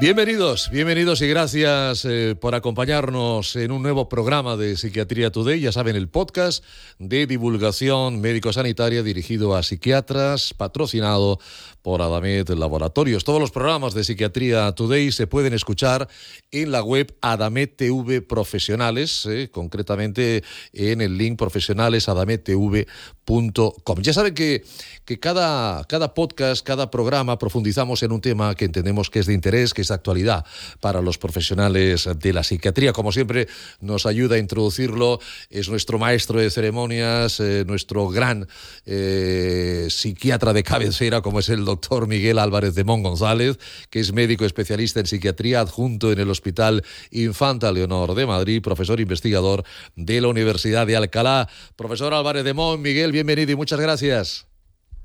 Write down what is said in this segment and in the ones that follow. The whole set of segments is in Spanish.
Bienvenidos, bienvenidos y gracias eh, por acompañarnos en un nuevo programa de Psiquiatría Today. Ya saben, el podcast de divulgación médico-sanitaria dirigido a psiquiatras, patrocinado por Adamet Laboratorios. Todos los programas de Psiquiatría Today se pueden escuchar en la web Adamet TV Profesionales, eh, concretamente en el link profesionales adamettv.com. Ya saben que, que cada, cada podcast, cada programa profundizamos en un tema que entendemos que es de interés, que es actualidad para los profesionales de la psiquiatría. Como siempre, nos ayuda a introducirlo, es nuestro maestro de ceremonias, eh, nuestro gran eh, psiquiatra de cabecera, como es el doctor Miguel Álvarez de Mon González, que es médico especialista en psiquiatría adjunto en el Hospital Infanta Leonor de Madrid, profesor investigador de la Universidad de Alcalá. Profesor Álvarez de Mon, Miguel, bienvenido y muchas gracias.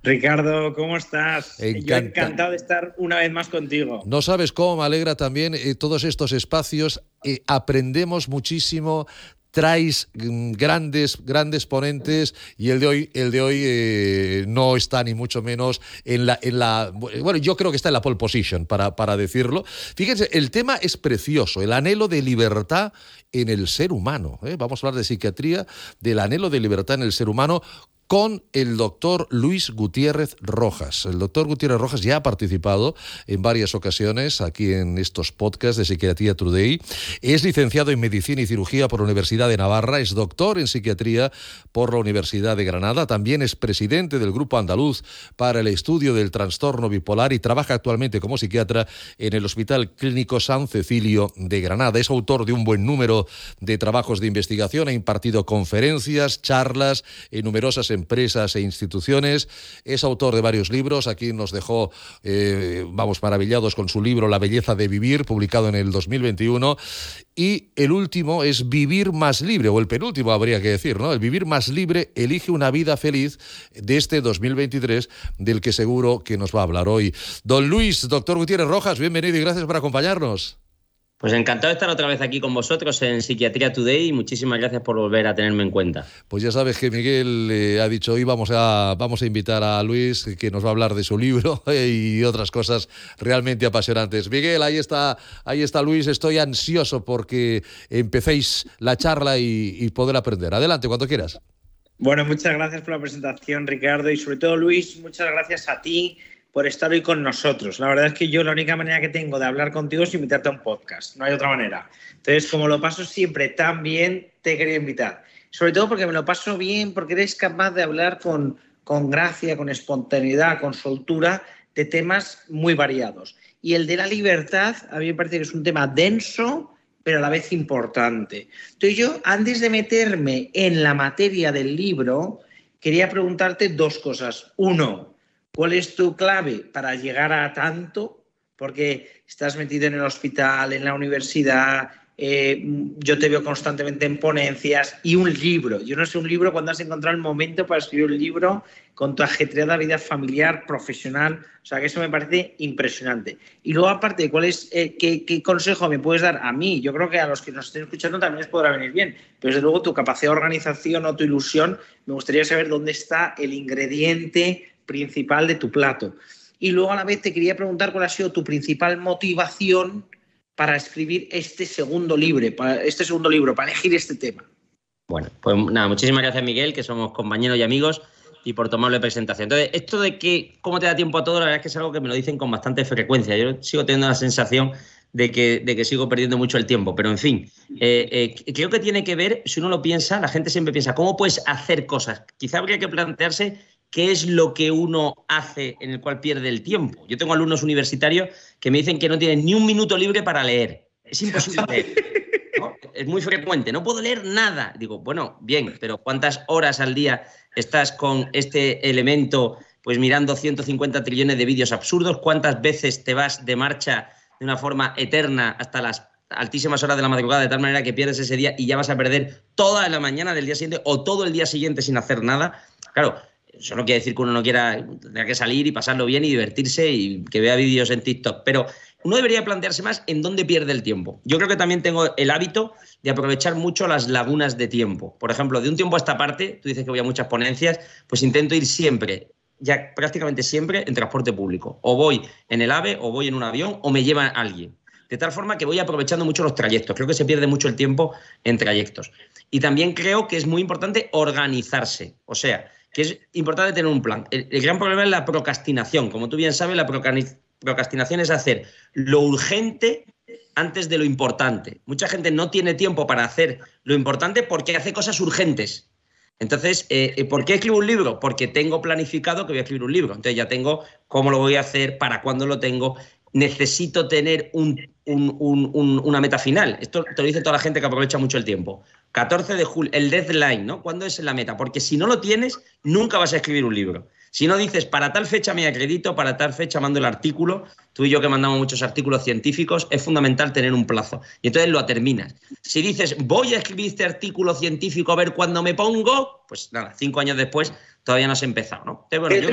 Ricardo, ¿cómo estás? Yo encantado de estar una vez más contigo. No sabes cómo me alegra también eh, todos estos espacios. Eh, aprendemos muchísimo, traes mm, grandes, grandes ponentes y el de hoy, el de hoy eh, no está ni mucho menos en la, en la, bueno, yo creo que está en la pole position para, para decirlo. Fíjense, el tema es precioso, el anhelo de libertad en el ser humano. Vamos a hablar de psiquiatría, del anhelo de libertad en el ser humano con el doctor Luis Gutiérrez Rojas. El doctor Gutiérrez Rojas ya ha participado en varias ocasiones aquí en estos podcasts de Psiquiatría Today. Es licenciado en Medicina y Cirugía por la Universidad de Navarra, es doctor en Psiquiatría por la Universidad de Granada, también es presidente del Grupo Andaluz para el Estudio del Trastorno Bipolar y trabaja actualmente como psiquiatra en el Hospital Clínico San Cecilio de Granada. Es autor de un buen número de trabajos de investigación, ha impartido conferencias, charlas en numerosas empresas e instituciones. Es autor de varios libros. Aquí nos dejó, eh, vamos, maravillados con su libro La belleza de vivir, publicado en el 2021. Y el último es Vivir más libre, o el penúltimo habría que decir, ¿no? El Vivir más libre elige una vida feliz de este 2023, del que seguro que nos va a hablar hoy. Don Luis, doctor Gutiérrez Rojas, bienvenido y gracias por acompañarnos. Pues encantado de estar otra vez aquí con vosotros en Psiquiatría Today y muchísimas gracias por volver a tenerme en cuenta. Pues ya sabes que Miguel eh, ha dicho hoy vamos a, vamos a invitar a Luis que nos va a hablar de su libro y otras cosas realmente apasionantes. Miguel, ahí está, ahí está Luis, estoy ansioso porque empecéis la charla y, y poder aprender. Adelante, cuando quieras. Bueno, muchas gracias por la presentación, Ricardo, y sobre todo Luis, muchas gracias a ti por estar hoy con nosotros. La verdad es que yo la única manera que tengo de hablar contigo es invitarte a un podcast, no hay otra manera. Entonces, como lo paso siempre tan bien, te quería invitar. Sobre todo porque me lo paso bien, porque eres capaz de hablar con, con gracia, con espontaneidad, con soltura de temas muy variados. Y el de la libertad, a mí me parece que es un tema denso, pero a la vez importante. Entonces yo, antes de meterme en la materia del libro, quería preguntarte dos cosas. Uno, ¿Cuál es tu clave para llegar a tanto? Porque estás metido en el hospital, en la universidad, eh, yo te veo constantemente en ponencias y un libro. Yo no sé un libro cuando has encontrado el momento para escribir un libro con tu ajetreada vida familiar, profesional. O sea, que eso me parece impresionante. Y luego, aparte, ¿cuál es, eh, qué, qué, consejo me puedes dar a mí? Yo creo que a los que nos estén escuchando también les podrá venir bien. Pero desde luego, tu capacidad de organización o tu ilusión, me gustaría saber dónde está el ingrediente principal de tu plato. Y luego a la vez te quería preguntar cuál ha sido tu principal motivación para escribir este segundo libro, para, este segundo libro, para elegir este tema. Bueno, pues nada, muchísimas gracias Miguel, que somos compañeros y amigos, y por tomarle presentación. Entonces, esto de que cómo te da tiempo a todo, la verdad es que es algo que me lo dicen con bastante frecuencia. Yo sigo teniendo la sensación de que, de que sigo perdiendo mucho el tiempo, pero en fin, eh, eh, creo que tiene que ver, si uno lo piensa, la gente siempre piensa, ¿cómo puedes hacer cosas? Quizá habría que plantearse qué es lo que uno hace en el cual pierde el tiempo. Yo tengo alumnos universitarios que me dicen que no tienen ni un minuto libre para leer. Es imposible leer. Es muy frecuente, no puedo leer nada. Digo, bueno, bien, pero ¿cuántas horas al día estás con este elemento, pues mirando 150 trillones de vídeos absurdos? ¿Cuántas veces te vas de marcha de una forma eterna hasta las altísimas horas de la madrugada, de tal manera que pierdes ese día y ya vas a perder toda la mañana del día siguiente o todo el día siguiente sin hacer nada? Claro, eso no quiere decir que uno no quiera tener que salir y pasarlo bien y divertirse y que vea vídeos en TikTok, pero uno debería plantearse más en dónde pierde el tiempo. Yo creo que también tengo el hábito de aprovechar mucho las lagunas de tiempo. Por ejemplo, de un tiempo a esta parte, tú dices que voy a muchas ponencias, pues intento ir siempre, ya prácticamente siempre, en transporte público. O voy en el AVE, o voy en un avión, o me lleva alguien. de tal forma que voy aprovechando mucho los trayectos. Creo que se pierde mucho el tiempo en trayectos. Y también creo que es muy importante organizarse. O sea, que es importante tener un plan. El, gran problema es la procrastinación. Como tú bien sabes, la procrastinación es hacer lo urgente antes de lo importante. Mucha gente no tiene tiempo para hacer lo importante porque hace cosas urgentes. Entonces, eh, eh, ¿por qué escribo un libro? Porque tengo planificado que voy a escribir un libro. Entonces ya tengo cómo lo voy a hacer, para cuándo lo tengo. Necesito tener una meta final. Esto te lo dice toda la gente que aprovecha mucho el tiempo. 14 de julio, el deadline, ¿no? ¿Cuándo es la meta? Porque si no lo tienes, nunca vas a escribir un libro. Si no dices, para tal fecha me acredito, para tal fecha mando el artículo, tú y yo que mandamos muchos artículos científicos, es fundamental tener un plazo. Y entonces lo terminas. Si dices, voy a escribir este artículo científico a ver cuándo me pongo, pues nada, cinco años después todavía no has empezado, ¿no? bueno, yo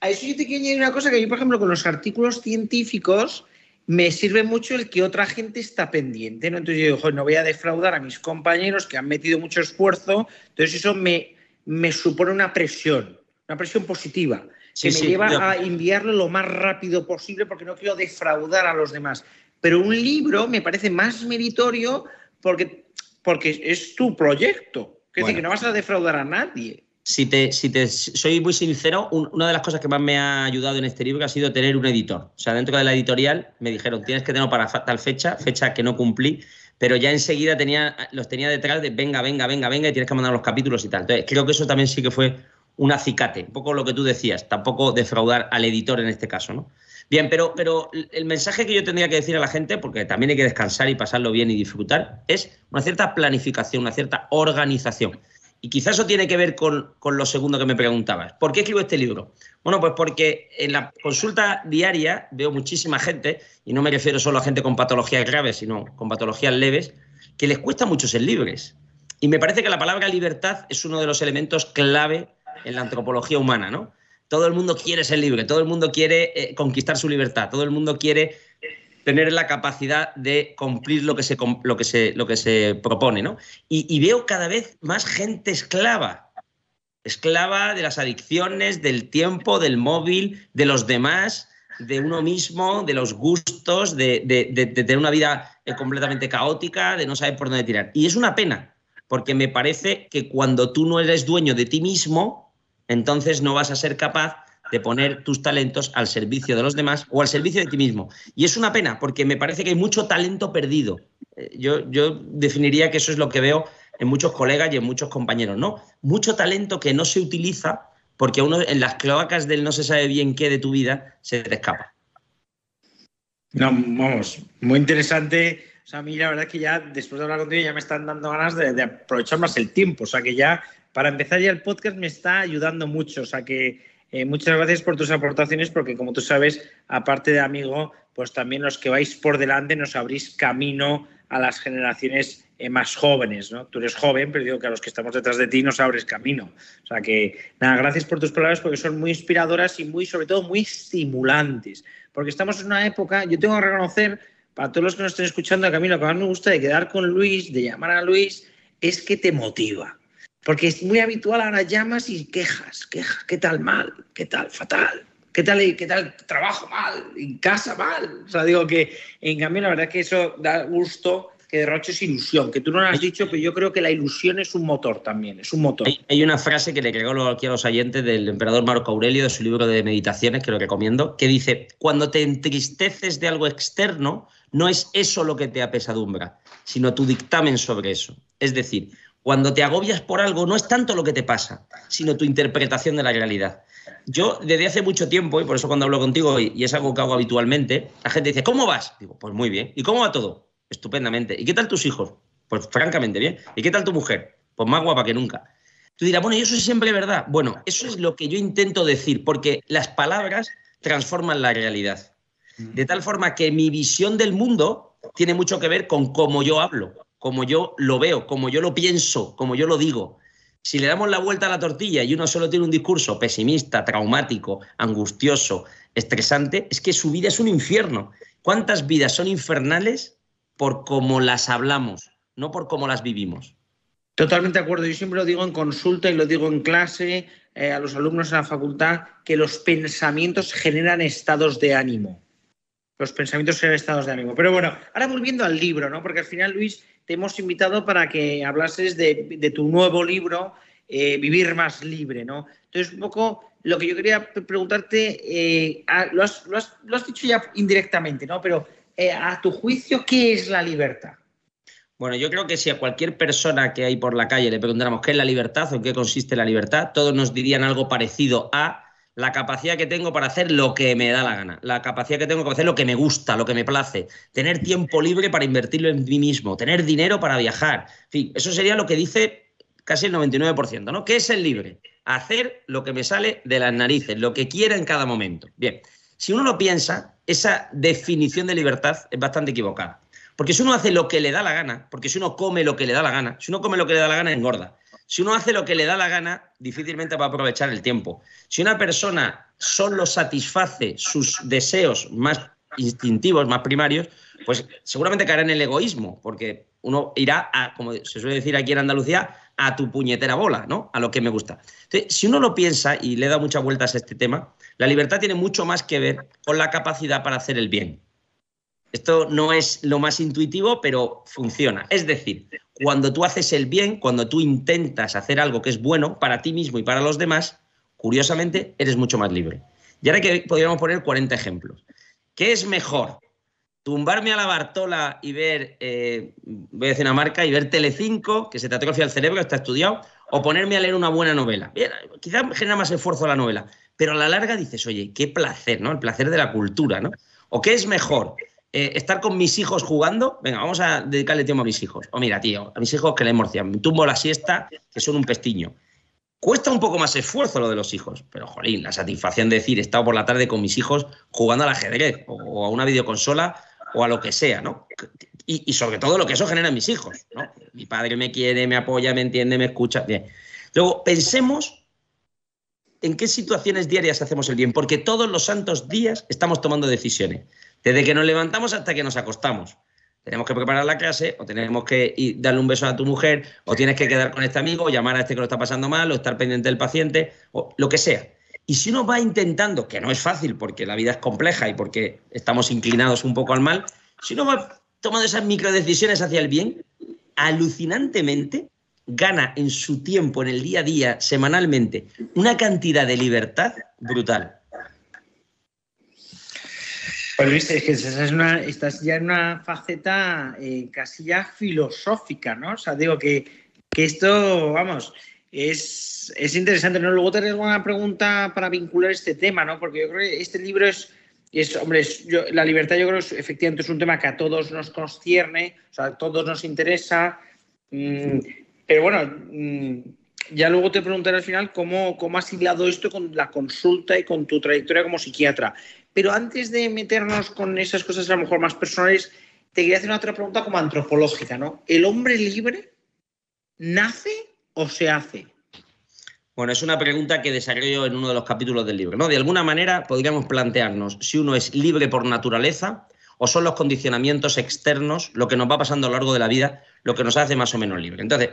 A eso yo te quiero añadir una cosa que yo, por ejemplo, con los artículos científicos, me sirve mucho el que otra gente está pendiente. ¿no? Entonces yo digo, no voy a defraudar a mis compañeros que han metido mucho esfuerzo. Entonces eso me, me supone una presión, una presión positiva, que me lleva a enviarlo lo más rápido posible porque no quiero defraudar a los demás. Pero un libro me parece más meritorio porque, porque es tu proyecto. Es decir, que no vas a defraudar a nadie si te, si te soy muy sincero, una de las cosas que más me ha ayudado en este libro ha sido tener un editor. O sea, dentro de la editorial me dijeron, tienes que tenerlo para tal fecha, fecha que no cumplí, pero ya enseguida tenía, los tenía detrás de venga, venga, venga, venga, y tienes que mandar los capítulos y tal. Entonces, creo que eso también sí que fue un acicate, un poco lo que tú decías, tampoco defraudar al editor en este caso, ¿no? Bien, pero, pero el mensaje que yo tendría que decir a la gente, porque también hay que descansar y pasarlo bien y disfrutar, es una cierta planificación, una cierta organización. Y quizás eso tiene que ver con, lo segundo que me preguntabas. ¿Por qué escribo este libro? Bueno, pues porque en la consulta diaria veo muchísima gente, y no me refiero solo a gente con patologías graves, sino con patologías leves, que les cuesta mucho ser libres. Y me parece que la palabra libertad es uno de los elementos clave en la antropología humana, ¿no? Todo el mundo quiere ser libre, todo el mundo quiere eh, conquistar su libertad, todo el mundo quiere tener la capacidad de cumplir lo que se, lo que se, lo que se propone. ¿no? Y, veo cada vez más gente esclava, esclava de las adicciones, del tiempo, del móvil, de los demás, de uno mismo, de los gustos, de, de, tener una vida eh, completamente caótica, de no saber por dónde tirar. Y es una pena, porque me parece que cuando tú no eres dueño de ti mismo, entonces no vas a ser capaz de poner tus talentos al servicio de los demás o al servicio de ti mismo. Y es una pena, porque me parece que hay mucho talento perdido. Eh, yo, yo definiría que eso es lo que veo en muchos colegas y en muchos compañeros, ¿no? Mucho talento que no se utiliza porque uno en las cloacas del no se sabe bien qué de tu vida se te escapa. No, vamos, muy interesante. O sea, a mí la verdad es que ya después de hablar contigo ya me están dando ganas de, de aprovechar más el tiempo. O sea, que ya para empezar ya el podcast me está ayudando mucho. O sea, que eh, muchas gracias por tus aportaciones porque como tú sabes, aparte de amigo, pues también los que vais por delante nos abrís camino a las generaciones eh, más jóvenes, ¿no? Tú eres joven, pero digo que a los que estamos detrás de ti nos abres camino. O sea que, nada, gracias por tus palabras porque son muy inspiradoras y muy, sobre todo, muy estimulantes. Porque estamos en una época, yo tengo que reconocer, para todos los que nos estén escuchando, que a mí lo que más me gusta de quedar con Luis, de llamar a Luis, es que te motiva. Porque es muy habitual ahora llamas y quejas, quejas, ¿qué tal mal? ¿Qué tal fatal? ¿Qué tal, qué tal trabajo mal? ¿En casa mal? O sea, digo que en cambio la verdad es que eso da gusto que derroches ilusión, que tú no lo has dicho, pero yo creo que la ilusión es un motor también, es un motor. Hay, una frase que le regalo aquí a los oyentes del emperador Marco Aurelio de su libro de meditaciones, que lo recomiendo, que dice, cuando te entristeces de algo externo, no es eso lo que te apesadumbra, sino tu dictamen sobre eso. Es decir, cuando te agobias por algo, no es tanto lo que te pasa, sino tu interpretación de la realidad. Yo desde hace mucho tiempo, y por eso cuando hablo contigo, y, es algo que hago habitualmente, la gente dice, ¿cómo vas? Digo, pues muy bien. ¿Y cómo va todo? Estupendamente. ¿Y qué tal tus hijos? Pues francamente bien. ¿Y qué tal tu mujer? Pues más guapa que nunca. Tú dirás, bueno, ¿y eso es siempre verdad? Bueno, eso es lo que yo intento decir, porque las palabras transforman la realidad. De tal forma que mi visión del mundo tiene mucho que ver con cómo yo hablo como yo lo veo, como yo lo pienso, como yo lo digo. Si le damos la vuelta a la tortilla y uno solo tiene un discurso pesimista, traumático, angustioso, estresante, es que su vida es un infierno. ¿Cuántas vidas son infernales por cómo las hablamos, no por cómo las vivimos? Totalmente de acuerdo. Yo siempre lo digo en consulta y lo digo en clase eh, a los alumnos en la facultad, que los pensamientos generan estados de ánimo. los pensamientos ser estados de ánimo. Pero bueno, ahora volviendo al libro, ¿no? Porque al final, Luis, te hemos invitado para que hablases de, tu nuevo libro, eh, Vivir más libre, ¿no? Entonces, un poco lo que yo quería preguntarte, eh, lo, has, dicho ya indirectamente, ¿no? Pero eh, a tu juicio, ¿qué es la libertad? Bueno, yo creo que si a cualquier persona que hay por la calle le preguntáramos qué es la libertad o en qué consiste la libertad, todos nos dirían algo parecido a la capacidad que tengo para hacer lo que me da la gana, la capacidad que tengo para hacer lo que me gusta, lo que me place, tener tiempo libre para invertirlo en mí mismo, tener dinero para viajar. En fin, eso sería lo que dice casi el 99%, ¿no? ¿Qué es el libre? Hacer lo que me sale de las narices, lo que quiera en cada momento. Bien, si uno lo piensa, esa definición de libertad es bastante equivocada. Porque si uno hace lo que le da la gana, porque si uno come lo que le da la gana, si uno come lo que le da la gana, engorda. Si uno hace lo que le da la gana, difícilmente va a aprovechar el tiempo. Si una persona solo satisface sus deseos más instintivos, más primarios, pues seguramente caerá en el egoísmo, porque uno irá a, como se suele decir aquí en Andalucía, a tu puñetera bola, ¿no? A lo que me gusta. Entonces, si uno lo piensa y le da muchas vueltas a este tema, la libertad tiene mucho más que ver con la capacidad para hacer el bien. Esto no es lo más intuitivo, pero funciona. Es decir, cuando tú haces el bien, cuando tú intentas hacer algo que es bueno para ti mismo y para los demás, curiosamente, eres mucho más libre. Y ahora que podríamos poner 40 ejemplos. ¿Qué es mejor? Tumbarme a la Bartola y ver, eh, voy a decir una marca, y ver Telecinco, que se te atrofia el cerebro, está estudiado, o ponerme a leer una buena novela. Bien, quizás genera más esfuerzo la novela, pero a la larga dices, oye, qué placer, ¿no? El placer de la cultura, ¿no? ¿O qué es mejor? Eh, estar con mis hijos jugando, venga, vamos a dedicarle tiempo a mis hijos. O mira, tío, a mis hijos que le morcian, me tumbo la siesta, que son un pestiño. Cuesta un poco más esfuerzo lo de los hijos, pero jolín, la satisfacción de decir, he estado por la tarde con mis hijos jugando al ajedrez o, a una videoconsola o a lo que sea, ¿no? Y, sobre todo lo que eso genera en mis hijos, ¿no? Mi padre me quiere, me apoya, me entiende, me escucha. Bien. Luego, pensemos en qué situaciones diarias hacemos el bien, porque todos los santos días estamos tomando decisiones. Desde que nos levantamos hasta que nos acostamos. Tenemos que preparar la clase, o tenemos que darle un beso a tu mujer, o tienes que quedar con este amigo, o llamar a este que lo está pasando mal, o estar pendiente del paciente, o lo que sea. Y si uno va intentando, que no es fácil porque la vida es compleja y porque estamos inclinados un poco al mal, si uno va tomando esas microdecisiones hacia el bien, alucinantemente gana en su tiempo, en el día a día, semanalmente, una cantidad de libertad brutal. Pues viste, es que estás, ya en una faceta eh, casi ya filosófica, ¿no? O sea, digo que, esto, vamos, es, interesante, ¿no? Luego tenés una pregunta para vincular este tema, ¿no? Porque yo creo que este libro es, es hombre, la libertad yo creo que efectivamente es un tema que a todos nos concierne, o sea, a todos nos interesa, mm, pero bueno, mm, ya luego te preguntaré al final cómo, cómo has hilado esto con la consulta y con tu trayectoria como psiquiatra. Pero antes de meternos con esas cosas a lo mejor más personales, te quería hacer una otra pregunta como antropológica, ¿no? ¿El hombre libre nace o se hace? Bueno, es una pregunta que desarrollo en uno de los capítulos del libro. ¿no? De alguna manera podríamos plantearnos si uno es libre por naturaleza o son los condicionamientos externos, lo que nos va pasando a lo largo de la vida, lo que nos hace más o menos libre. Entonces,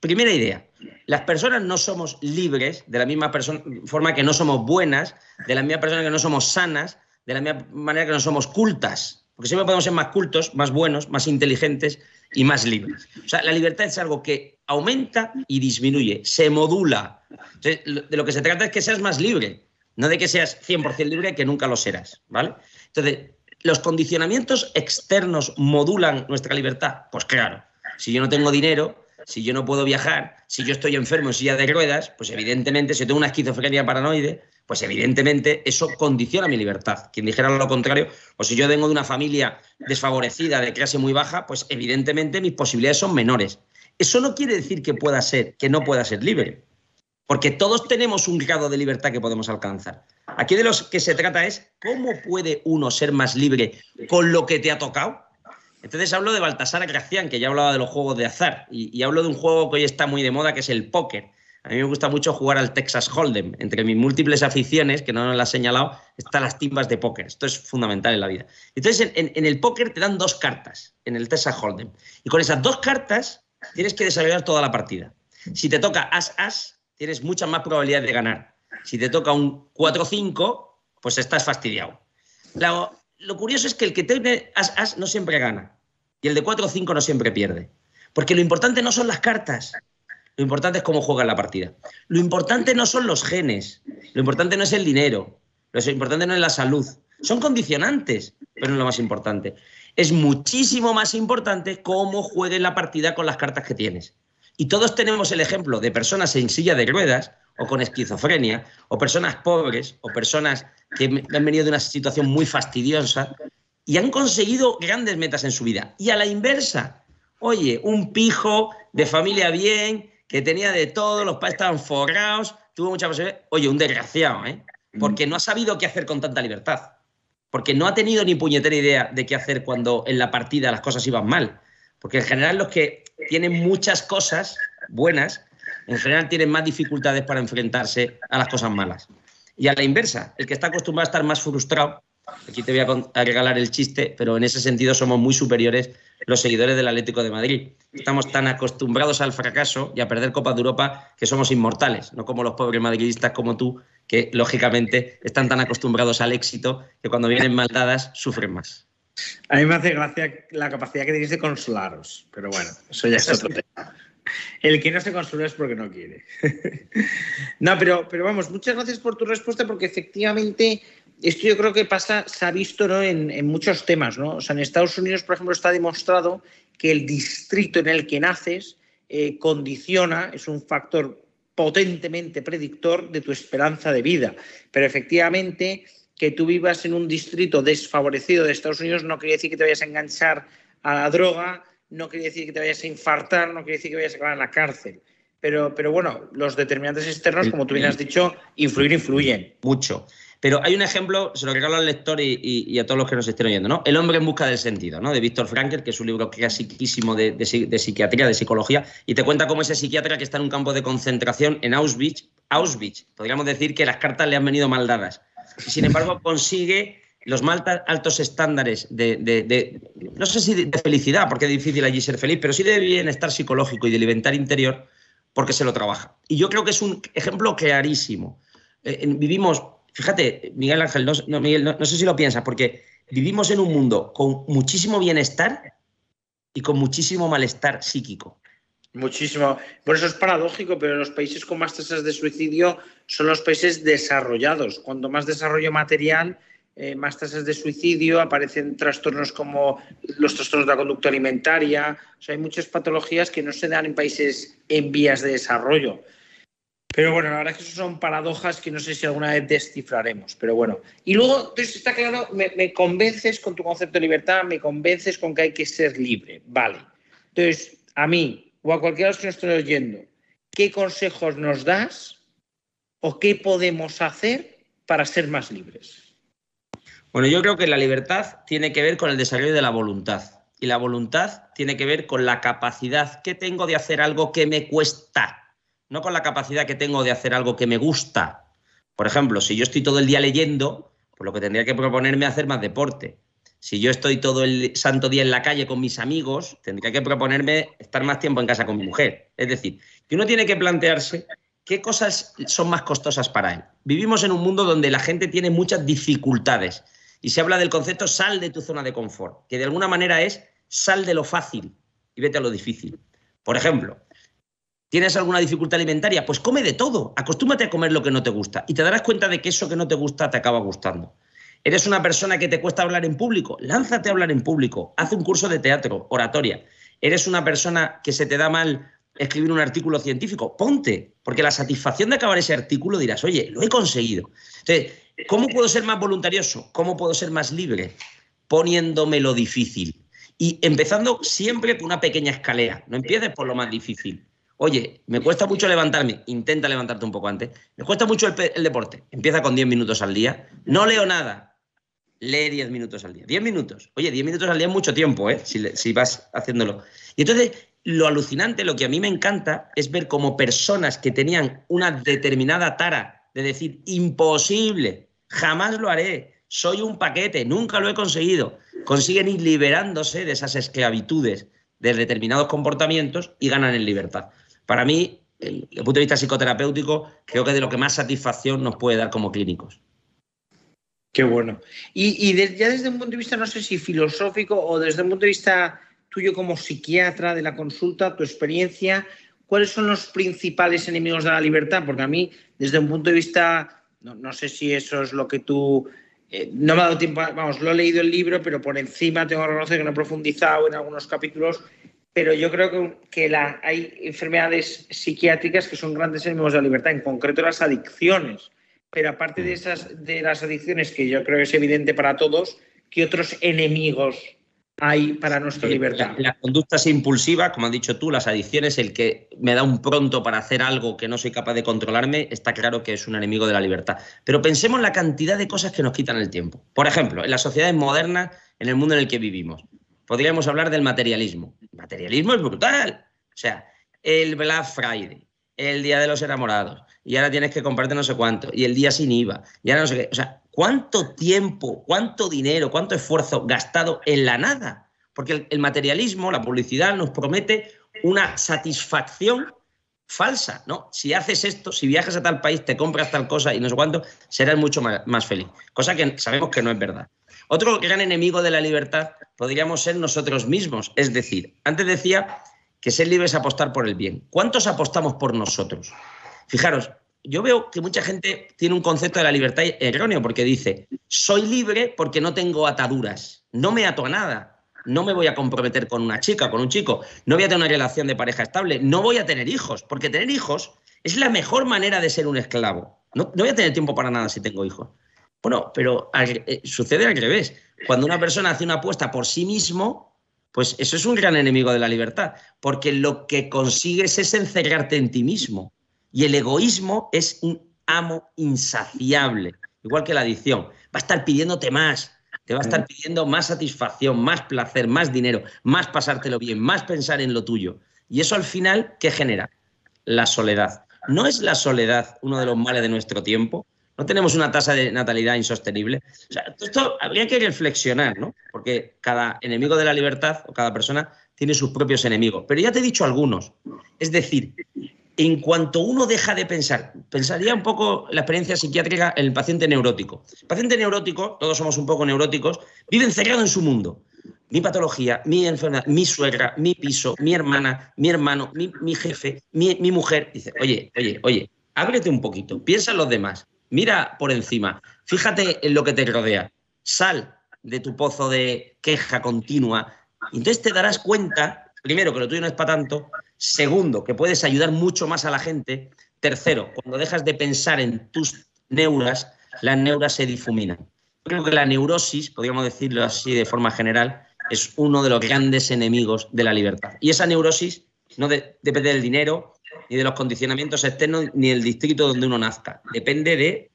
primera idea, las personas no somos libres de la misma forma que no somos buenas, de la misma persona que no somos sanas, de la misma manera que no somos cultas, porque siempre podemos ser más cultos, más buenos, más inteligentes y más libres. O sea, la libertad es algo que aumenta y disminuye, se modula. de lo que se trata es que seas más libre, no de que seas 100% libre, que nunca lo serás, ¿vale? Entonces, ¿los condicionamientos externos modulan nuestra libertad? Pues claro, si yo no tengo dinero, si yo no puedo viajar, si yo estoy enfermo en silla de ruedas, pues evidentemente, si tengo una esquizofrenia paranoide, pues evidentemente eso condiciona mi libertad. Quien dijera lo contrario, o si yo vengo de una familia desfavorecida, de clase muy baja, pues evidentemente mis posibilidades son menores. Eso no quiere decir que pueda ser, que no pueda ser libre, porque todos tenemos un grado de libertad que podemos alcanzar. Aquí de lo que se trata es cómo puede uno ser más libre con lo que te ha tocado entonces hablo de Baltasar Gracián, que ya hablaba de los juegos de azar, y, hablo de un juego que hoy está muy de moda, que es el póker. A mí me gusta mucho jugar al Texas Hold'em. Entre mis múltiples aficiones, que no nos las he señalado, están las timbas de póker. Esto es fundamental en la vida. Entonces, en, el póker te dan dos cartas, en el Texas Hold'em. Y con esas dos cartas tienes que desarrollar toda la partida. Si te toca As-As, tienes muchas más probabilidades de ganar. Si te toca un 4-5, pues estás fastidiado. Lo curioso es que el que tiene as-as no siempre gana. Y el de 4 o 5 no siempre pierde. Porque lo importante no son las cartas. Lo importante es cómo juega la partida. Lo importante no son los genes. Lo importante no es el dinero. Lo importante no es la salud. Son condicionantes, pero no es lo más importante. Es muchísimo más importante cómo juegues la partida con las cartas que tienes. Y todos tenemos el ejemplo de personas en silla de ruedas o con esquizofrenia, o personas pobres, o personas que han venido de una situación muy fastidiosa y han conseguido grandes metas en su vida. Y a la inversa, oye, un pijo de familia bien, que tenía de todo, los padres estaban forrados, tuvo mucha posibilidad. Oye, un desgraciado, ¿eh? Porque no ha sabido qué hacer con tanta libertad. Porque no ha tenido ni puñetera idea de qué hacer cuando en la partida las cosas iban mal. Porque en general los que tienen muchas cosas buenas, en general tienen más dificultades para enfrentarse a las cosas malas. Y a la inversa, el que está acostumbrado a estar más frustrado, aquí te voy a, regalar el chiste, pero en ese sentido somos muy superiores los seguidores del Atlético de Madrid. Estamos tan acostumbrados al fracaso y a perder Copas de Europa que somos inmortales, no como los pobres madridistas como tú, que lógicamente están tan acostumbrados al éxito que cuando vienen mal dadas sufren más. A mí me hace gracia la capacidad que tenéis de consolaros, pero bueno, eso ya es otro tema. El que no se consuela es porque no quiere. no, pero, pero vamos, muchas gracias por tu respuesta porque efectivamente esto yo creo que pasa, se ha visto ¿no? en, muchos temas. ¿no? O sea, en Estados Unidos, por ejemplo, está demostrado que el distrito en el que naces eh, condiciona, es un factor potentemente predictor de tu esperanza de vida. Pero efectivamente, que tú vivas en un distrito desfavorecido de Estados Unidos no quiere decir que te vayas a enganchar a la droga, no quiere decir que te vayas a infartar, no quiere decir que vayas a acabar en la cárcel. Pero, pero bueno, los determinantes externos, como tú bien has dicho, influir, influyen. Mucho. Pero hay un ejemplo, se lo regalo al lector y, a todos los que nos estén oyendo, ¿no? El hombre en busca del sentido, ¿no? De Víctor Frankel, que es un libro clasiquísimo de, de, de, psiquiatría, de psicología, y te cuenta cómo ese psiquiatra que está en un campo de concentración en Auschwitz, Auschwitz, podríamos decir que las cartas le han venido mal dadas. Y sin embargo consigue los altos estándares de, no sé si de felicidad, porque es difícil allí ser feliz, pero sí de bienestar psicológico y de libertad interior, porque se lo trabaja. Y yo creo que es un ejemplo clarísimo. Eh, vivimos, fíjate, Miguel Ángel, no, no, sé si lo piensas, porque vivimos en un mundo con muchísimo bienestar y con muchísimo malestar psíquico. Muchísimo. Por eso es paradójico, pero los países con más tasas de suicidio son los países desarrollados. Cuanto más desarrollo material, eh, más tasas de suicidio, aparecen trastornos como los trastornos de la conducta alimentaria. O sea, hay muchas patologías que no se dan en países en vías de desarrollo. Pero bueno, la verdad es que eso son paradojas que no sé si alguna vez descifraremos. Pero bueno. Y luego, entonces está claro, me, me convences con tu concepto de libertad, me convences con que hay que ser libre. Vale. Entonces, a mí o a cualquiera de los que nos estén oyendo, ¿qué consejos nos das o qué podemos hacer para ser más libres? Bueno, yo creo que la libertad tiene que ver con el desarrollo de la voluntad. Y la voluntad tiene que ver con la capacidad que tengo de hacer algo que me cuesta, no con la capacidad que tengo de hacer algo que me gusta. Por ejemplo, si yo estoy todo el día leyendo, pues lo que tendría que proponerme hacer más deporte. Si yo estoy todo el santo día en la calle con mis amigos, tendría que proponerme estar más tiempo en casa con mi mujer. Es decir, que uno tiene que plantearse qué cosas son más costosas para él. Vivimos en un mundo donde la gente tiene muchas dificultades y se habla del concepto sal de tu zona de confort, que de alguna manera es sal de lo fácil y vete a lo difícil. Por ejemplo, ¿tienes alguna dificultad alimentaria? Pues come de todo, acostúmate a comer lo que no te gusta y te darás cuenta de que eso que no te gusta te acaba gustando. ¿Eres una persona que te cuesta hablar en público? Lánzate a hablar en público, haz un curso de teatro, oratoria. ¿Eres una persona que se te da mal escribir un artículo científico? Ponte, porque la satisfacción de acabar ese artículo dirás, oye, lo he conseguido. Entonces, ¿Cómo puedo ser más voluntarioso? ¿Cómo puedo ser más libre? Poniéndome lo difícil. Y empezando siempre con una pequeña escalera. No empieces por lo más difícil. Oye, me cuesta mucho levantarme. Intenta levantarte un poco antes. Me cuesta mucho el, deporte. Empieza con 10 minutos al día. No leo nada. Lee 10 minutos al día. 10 minutos. Oye, 10 minutos al día es mucho tiempo, ¿eh? Si, si vas haciéndolo. Y entonces, lo alucinante, lo que a mí me encanta es ver cómo personas que tenían una determinada tara de decir imposible jamás lo haré, soy un paquete, nunca lo he conseguido. Consiguen ir liberándose de esas esclavitudes de determinados comportamientos y ganan en libertad. Para mí, desde el punto de vista psicoterapéutico, creo que es de lo que más satisfacción nos puede dar como clínicos. Qué bueno. Y, ya desde un punto de vista, no sé si filosófico o desde un punto de vista tuyo como psiquiatra de la consulta, tu experiencia, ¿cuáles son los principales enemigos de la libertad? Porque a mí, desde un punto de vista, no, sé si eso es lo que tú... Eh, no me ha dado tiempo, vamos, lo he leído el libro, pero por encima tengo que reconocer que no he profundizado en algunos capítulos, pero yo creo que, que la, hay enfermedades psiquiátricas que son grandes enemigos de la libertad, en concreto las adicciones. Pero aparte de, esas, de las adicciones, que yo creo que es evidente para todos, ¿qué otros enemigos hay para nuestra libertad? Las conductas impulsivas, como has dicho tú, las adicciones, el que me da un pronto para hacer algo que no soy capaz de controlarme, está claro que es un enemigo de la libertad. Pero pensemos en la cantidad de cosas que nos quitan el tiempo. Por ejemplo, en las sociedades modernas, en el mundo en el que vivimos, podríamos hablar del materialismo. El materialismo es brutal. O sea, el Black Friday, el Día de los Enamorados, y ahora tienes que comprarte no sé cuánto, y el día sin IVA, y ahora no sé qué. O sea, ¿cuánto tiempo, cuánto dinero, cuánto esfuerzo gastado en la nada? Porque el, materialismo, la publicidad, nos promete una satisfacción falsa, ¿no? Si haces esto, si viajas a tal país, te compras tal cosa y no sé cuánto, serás mucho más, más feliz. Cosa que sabemos que no es verdad. Otro gran enemigo de la libertad podríamos ser nosotros mismos. Es decir, antes decía que ser libre es apostar por el bien. ¿Cuántos apostamos por nosotros? Fijaros, yo veo que mucha gente tiene un concepto de la libertad erróneo porque dice, soy libre porque no tengo ataduras, no me ato a nada, no me voy a comprometer con una chica, con un chico, no voy a tener una relación de pareja estable, no voy a tener hijos, porque tener hijos es la mejor manera de ser un esclavo. No, voy a tener tiempo para nada si tengo hijos. Bueno, pero eh, sucede al revés. Cuando una persona hace una apuesta por sí mismo, pues eso es un gran enemigo de la libertad, porque lo que consigues es encerrarte en ti mismo. Y el egoísmo es un amo insaciable, igual que la adicción. Va a estar pidiéndote más, te va a estar pidiendo más satisfacción, más placer, más dinero, más pasártelo bien, más pensar en lo tuyo. Y eso al final, ¿qué genera? La soledad. ¿No es la soledad uno de los males de nuestro tiempo? ¿No tenemos una tasa de natalidad insostenible? Esto habría que reflexionar, ¿no? Porque cada enemigo de la libertad o cada persona tiene sus propios enemigos. Pero ya te he dicho algunos. Es decir, en cuanto uno deja de pensar, pensaría un poco la experiencia psiquiátrica en el paciente neurótico. El paciente neurótico, todos somos un poco neuróticos, vive encerrado en su mundo. Mi patología, mi enfermedad, mi suegra, mi piso, mi hermana, mi hermano, mi, jefe, mi, mi, mujer. Dice, oye, oye, oye, ábrete un poquito, piensa en los demás, mira por encima, fíjate en lo que te rodea, sal de tu pozo de queja continua. Entonces te darás cuenta, primero, que lo tuyo no es para tanto, Segundo, que puedes ayudar mucho más a la gente. Tercero, cuando dejas de pensar en tus neuras, las neuras se difuminan. Creo que la neurosis, podríamos decirlo así de forma general, es uno de los grandes enemigos de la libertad. Y esa neurosis no depende del dinero, ni de los condicionamientos externos, ni del distrito donde uno nazca. Depende de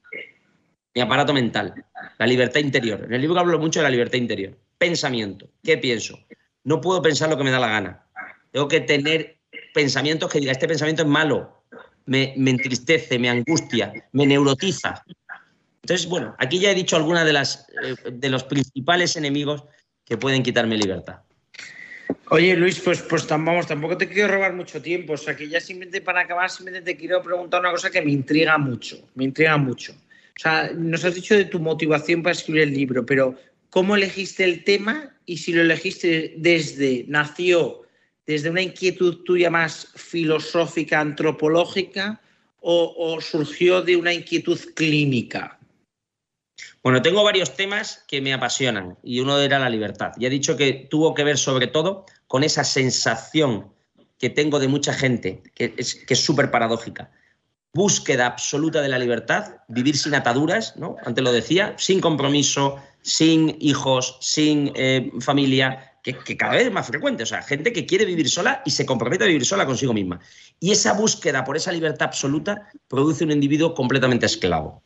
mi aparato mental, la libertad interior. En el libro hablo mucho de la libertad interior. Pensamiento. ¿Qué pienso? No puedo pensar lo que me da la gana. Tengo que tener pensamientos que diga, este pensamiento es malo, me, entristece, me angustia, me neurotiza. Entonces, bueno, aquí ya he dicho algunas de, las, eh, de los principales enemigos que pueden quitarme libertad. Oye, Luis, pues, pues vamos, tampoco te quiero robar mucho tiempo. O sea, que ya simplemente para acabar, simplemente te quiero preguntar una cosa que me intriga mucho. Me intriga mucho. O sea, nos has dicho de tu motivación para escribir el libro, pero ¿cómo elegiste el tema? Y si lo elegiste desde, nació desde una inquietud tuya más filosófica, antropológica, o, surgió de una inquietud clínica? Bueno, tengo varios temas que me apasionan y uno era la libertad. Ya he dicho que tuvo que ver sobre todo con esa sensación que tengo de mucha gente, que es súper paradójica. Búsqueda absoluta de la libertad, vivir sin ataduras, ¿no? Antes lo decía, sin compromiso, sin hijos, sin eh, familia, que, cada vez es más frecuente. O sea, gente que quiere vivir sola y se compromete a vivir sola consigo misma. Y esa búsqueda por esa libertad absoluta produce un individuo completamente esclavo.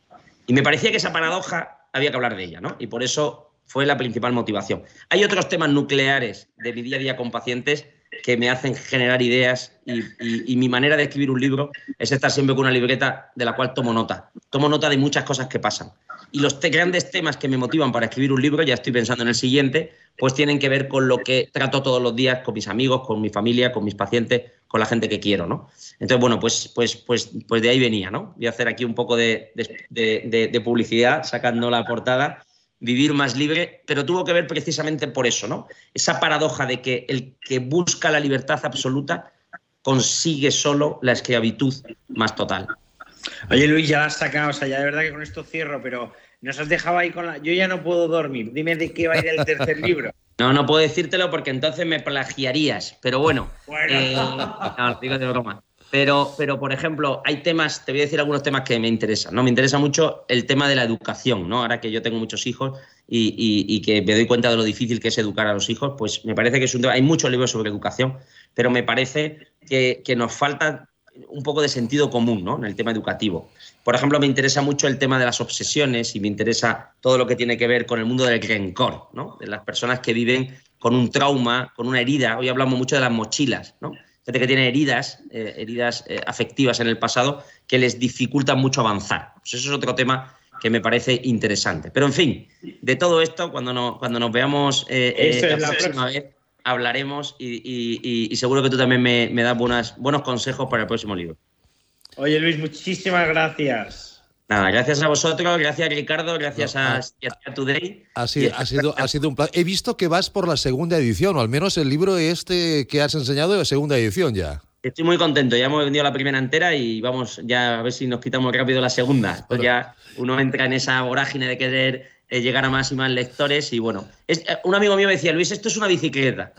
Y me parecía que esa paradoja había que hablar de ella, ¿no? Y por eso fue la principal motivación. Hay otros temas nucleares de mi día a día con pacientes que me hacen generar ideas y, mi manera de escribir un libro es estar siempre con una libreta de la cual tomo nota. Tomo nota de muchas cosas que pasan. Y los grandes temas que me motivan para escribir un libro, ya estoy pensando en el siguiente, pues tienen que ver con lo que trato todos los días con mis amigos, con mi familia, con mis pacientes, con la gente que quiero, ¿no? Entonces, bueno, pues, pues, pues, pues de ahí venía, ¿no? Voy a hacer aquí un poco de, de publicidad sacando la portada vivir más libre, pero tuvo que ver precisamente por eso, ¿no? Esa paradoja de que el que busca la libertad absoluta consigue solo la esclavitud más total. Oye, Luis, ya la has sacado, o sea, ya de verdad que con esto cierro, pero nos has dejado ahí con la. Yo ya no puedo dormir. Dime de qué va a ir el tercer libro. No, no puedo decírtelo porque entonces me plagiarías. Pero bueno, eh, digo de broma. Pero, pero, por ejemplo, hay temas, te voy a decir algunos temas que me interesan. ¿no? Me interesa mucho el tema de la educación, ¿no? Ahora que yo tengo muchos hijos y, que me doy cuenta de lo difícil que es educar a los hijos, pues me parece que es un tema. Hay muchos libros sobre educación, pero me parece que, que nos falta un poco de sentido común ¿no? en el tema educativo. Por ejemplo, me interesa mucho el tema de las obsesiones y me interesa todo lo que tiene que ver con el mundo del rencor, ¿no? de las personas que viven con un trauma, con una herida. Hoy hablamos mucho de las mochilas, ¿no? gente que tiene heridas, eh, heridas eh, afectivas en el pasado que les dificultan mucho avanzar. Pues eso es otro tema que me parece interesante. Pero en fin, de todo esto, cuando, no, cuando nos veamos eh, la, próxima vez, hablaremos y, seguro que tú también me, me das buenas, buenos consejos para el próximo libro. Oye Luis, muchísimas gracias. Nada, gracias a vosotros, gracias Ricardo, gracias a, a, Today. Ha sido, ha, sido, ha sido un placer. He visto que vas por la segunda edición, o al menos el libro este que has enseñado es segunda edición ya. Estoy muy contento, ya hemos vendido la primera entera y vamos ya a ver si nos quitamos rápido la segunda. Pues ya uno entra en esa vorágine de querer eh, llegar a más y más lectores y bueno, es, eh, un amigo mío me decía, Luis, esto es una bicicleta.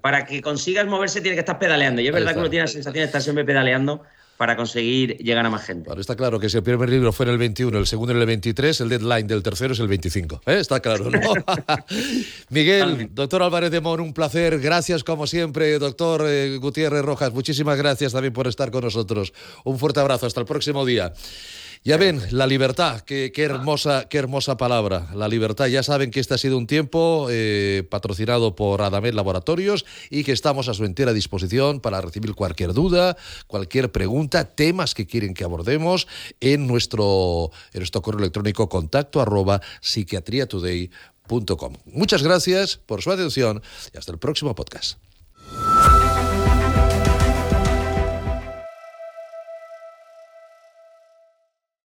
Para que consigas moverse tiene que estar pedaleando. Y es verdad que uno tiene la sensación de estar siempre pedaleando para conseguir llegar a más gente. está claro que si el primer libro fue en el 21, el segundo en el 23, el deadline del tercero es el 25. ¿eh? Está claro, ¿no? Miguel, doctor Álvarez de Mon, un placer. Gracias como siempre, doctor Gutiérrez Rojas. Muchísimas gracias también por estar con nosotros. Un fuerte abrazo. Hasta el próximo día. Ya ven, la libertad, qué, hermosa, qué hermosa palabra, la libertad. Ya saben que este ha sido un tiempo eh, patrocinado por Adamet Laboratorios y que estamos a su entera disposición para recibir cualquier duda, cualquier pregunta, temas que quieren que abordemos en nuestro, en nuestro correo electrónico contacto arroba psiquiatriatoday.com. Muchas gracias por su atención y hasta el próximo podcast.